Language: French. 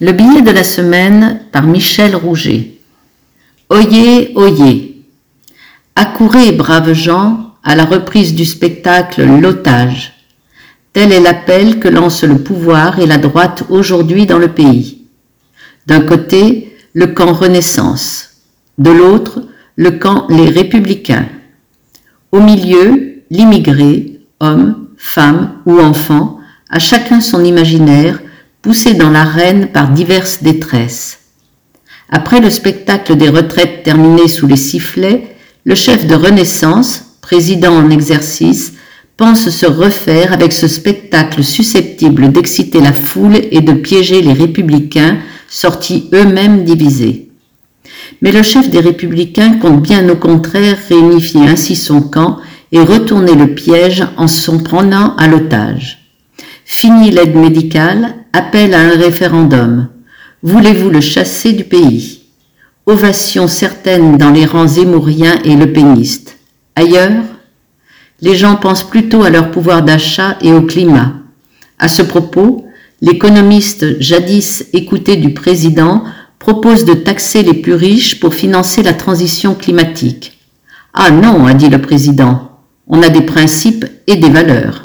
Le billet de la semaine par Michel Rouget. Oyez, oyez. Accourez, braves gens, à la reprise du spectacle L'otage. Tel est l'appel que lance le pouvoir et la droite aujourd'hui dans le pays. D'un côté, le camp Renaissance. De l'autre, le camp Les Républicains. Au milieu, l'immigré, homme, femme ou enfant, à chacun son imaginaire, poussé dans l'arène par diverses détresses. Après le spectacle des retraites terminé sous les sifflets, le chef de Renaissance, président en exercice, pense se refaire avec ce spectacle susceptible d'exciter la foule et de piéger les républicains, sortis eux-mêmes divisés. Mais le chef des républicains compte bien au contraire réunifier ainsi son camp et retourner le piège en s'en prenant à l'otage. Fini l'aide médicale, appel à un référendum. Voulez-vous le chasser du pays? Ovation certaine dans les rangs émouriens et le péniste. Ailleurs Les gens pensent plutôt à leur pouvoir d'achat et au climat. À ce propos, l'économiste jadis écouté du président propose de taxer les plus riches pour financer la transition climatique. Ah non, a dit le président, on a des principes et des valeurs.